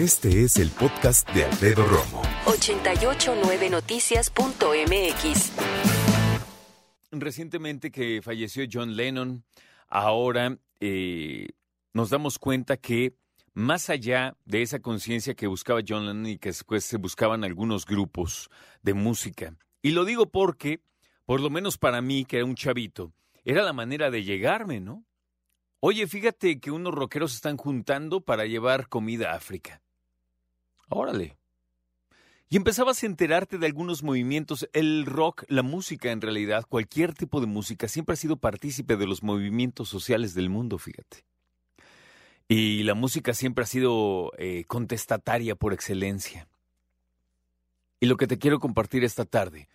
Este es el podcast de Alfredo Romo. 889noticias.mx. Recientemente que falleció John Lennon, ahora eh, nos damos cuenta que más allá de esa conciencia que buscaba John Lennon y que después se buscaban algunos grupos de música, y lo digo porque, por lo menos para mí, que era un chavito, era la manera de llegarme, ¿no? Oye, fíjate que unos rockeros se están juntando para llevar comida a África. Órale. Y empezabas a enterarte de algunos movimientos. El rock, la música en realidad, cualquier tipo de música, siempre ha sido partícipe de los movimientos sociales del mundo, fíjate. Y la música siempre ha sido eh, contestataria por excelencia. Y lo que te quiero compartir esta tarde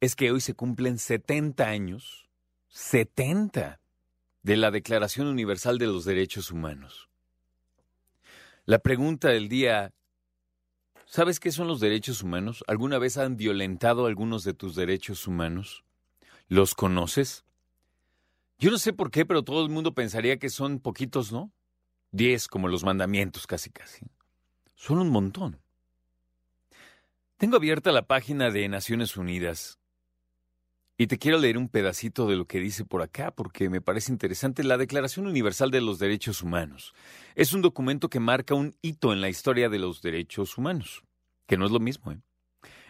es que hoy se cumplen 70 años, 70, de la Declaración Universal de los Derechos Humanos. La pregunta del día ¿Sabes qué son los derechos humanos? ¿Alguna vez han violentado algunos de tus derechos humanos? ¿Los conoces? Yo no sé por qué, pero todo el mundo pensaría que son poquitos, ¿no? Diez, como los mandamientos, casi casi. Son un montón. Tengo abierta la página de Naciones Unidas y te quiero leer un pedacito de lo que dice por acá porque me parece interesante. La Declaración Universal de los Derechos Humanos es un documento que marca un hito en la historia de los derechos humanos, que no es lo mismo. ¿eh?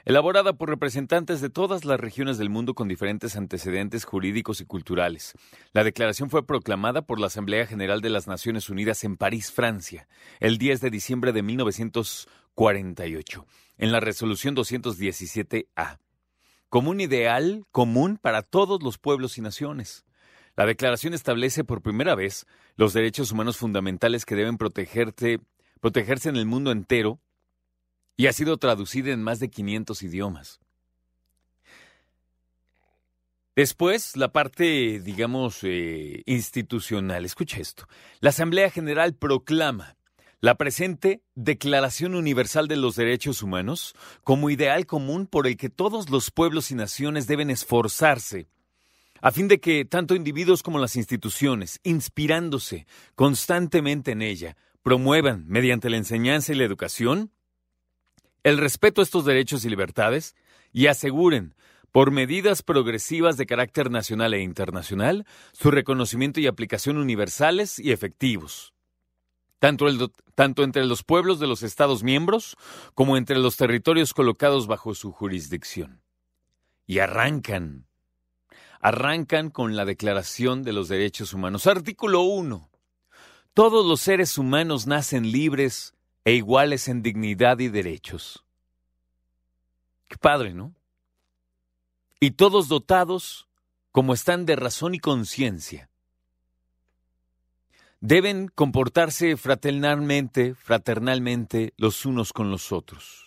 Elaborada por representantes de todas las regiones del mundo con diferentes antecedentes jurídicos y culturales. La declaración fue proclamada por la Asamblea General de las Naciones Unidas en París, Francia, el 10 de diciembre de 1948, en la resolución 217A como un ideal común para todos los pueblos y naciones. La declaración establece por primera vez los derechos humanos fundamentales que deben protegerse en el mundo entero y ha sido traducida en más de 500 idiomas. Después, la parte, digamos, eh, institucional. Escucha esto. La Asamblea General proclama la presente Declaración Universal de los Derechos Humanos como ideal común por el que todos los pueblos y naciones deben esforzarse, a fin de que tanto individuos como las instituciones, inspirándose constantemente en ella, promuevan, mediante la enseñanza y la educación, el respeto a estos derechos y libertades y aseguren, por medidas progresivas de carácter nacional e internacional, su reconocimiento y aplicación universales y efectivos tanto, entre los pueblos de los Estados miembros como entre los territorios colocados bajo su jurisdicción. Y arrancan, arrancan con la Declaración de los Derechos Humanos. Artículo 1. Todos los seres humanos nacen libres e iguales en dignidad y derechos. Qué padre, ¿no? Y todos dotados como están de razón y conciencia deben comportarse fraternalmente, fraternalmente los unos con los otros.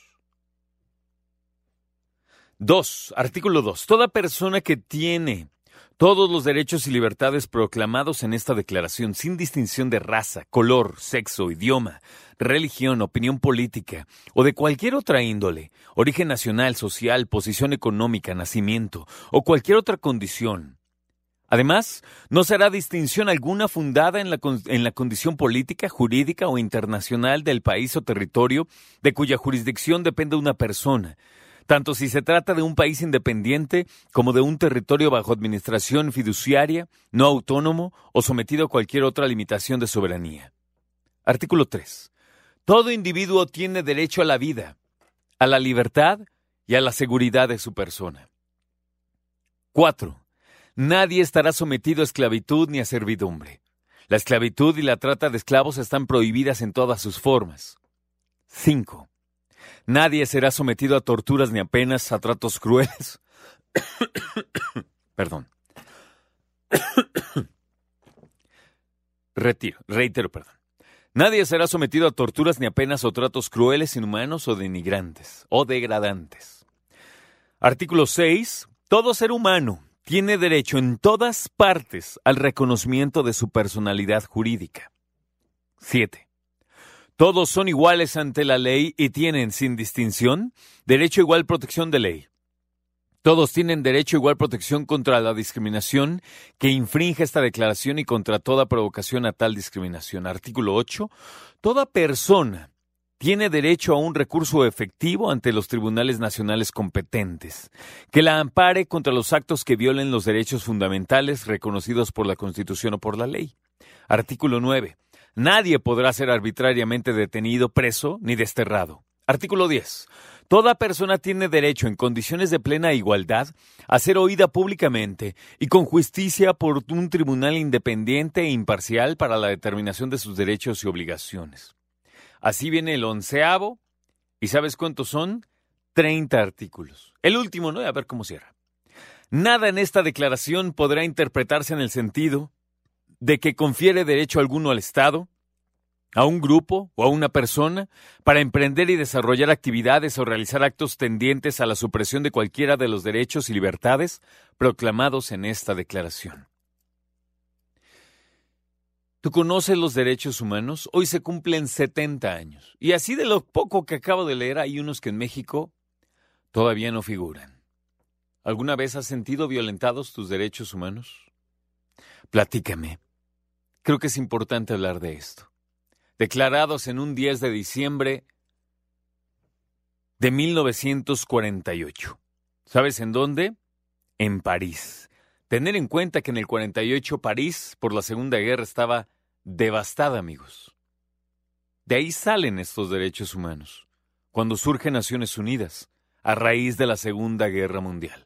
2. Artículo 2. Toda persona que tiene todos los derechos y libertades proclamados en esta declaración, sin distinción de raza, color, sexo, idioma, religión, opinión política o de cualquier otra índole, origen nacional, social, posición económica, nacimiento o cualquier otra condición, Además, no será distinción alguna fundada en la, en la, condición política, jurídica o internacional del país o territorio de cuya jurisdicción depende una persona, tanto si se trata de un país independiente como de un territorio bajo administración fiduciaria, no autónomo o sometido a cualquier otra limitación de soberanía. Artículo 3. Todo individuo tiene derecho a la vida, a la libertad y a la seguridad de su persona. 4. Nadie estará sometido a esclavitud ni a servidumbre. La esclavitud y la trata de esclavos están prohibidas en todas sus formas. 5. Nadie será sometido a torturas ni apenas a tratos crueles. perdón. Retiro, reitero, perdón. Nadie será sometido a torturas ni apenas o tratos crueles, inhumanos o denigrantes o degradantes. Artículo 6. Todo ser humano, tiene derecho en todas partes al reconocimiento de su personalidad jurídica. 7. Todos son iguales ante la ley y tienen, sin distinción, derecho a igual protección de ley. Todos tienen derecho a igual protección contra la discriminación que infringe esta declaración y contra toda provocación a tal discriminación. Artículo 8. Toda persona tiene derecho a un recurso efectivo ante los tribunales nacionales competentes, que la ampare contra los actos que violen los derechos fundamentales reconocidos por la Constitución o por la ley. Artículo 9. Nadie podrá ser arbitrariamente detenido, preso ni desterrado. Artículo 10. Toda persona tiene derecho, en condiciones de plena igualdad, a ser oída públicamente y con justicia por un tribunal independiente e imparcial para la determinación de sus derechos y obligaciones. Así viene el onceavo, ¿y sabes cuántos son? Treinta artículos. El último, ¿no? A ver cómo cierra. Nada en esta declaración podrá interpretarse en el sentido de que confiere derecho alguno al Estado, a un grupo o a una persona para emprender y desarrollar actividades o realizar actos tendientes a la supresión de cualquiera de los derechos y libertades proclamados en esta declaración. ¿Tú conoces los derechos humanos? Hoy se cumplen 70 años. Y así de lo poco que acabo de leer, hay unos que en México todavía no figuran. ¿Alguna vez has sentido violentados tus derechos humanos? Platícame. Creo que es importante hablar de esto declarados en un 10 de diciembre de 1948. ¿Sabes en dónde? En París. Tener en cuenta que en el 48 París, por la Segunda Guerra, estaba devastada, amigos. De ahí salen estos derechos humanos, cuando surgen Naciones Unidas, a raíz de la Segunda Guerra Mundial.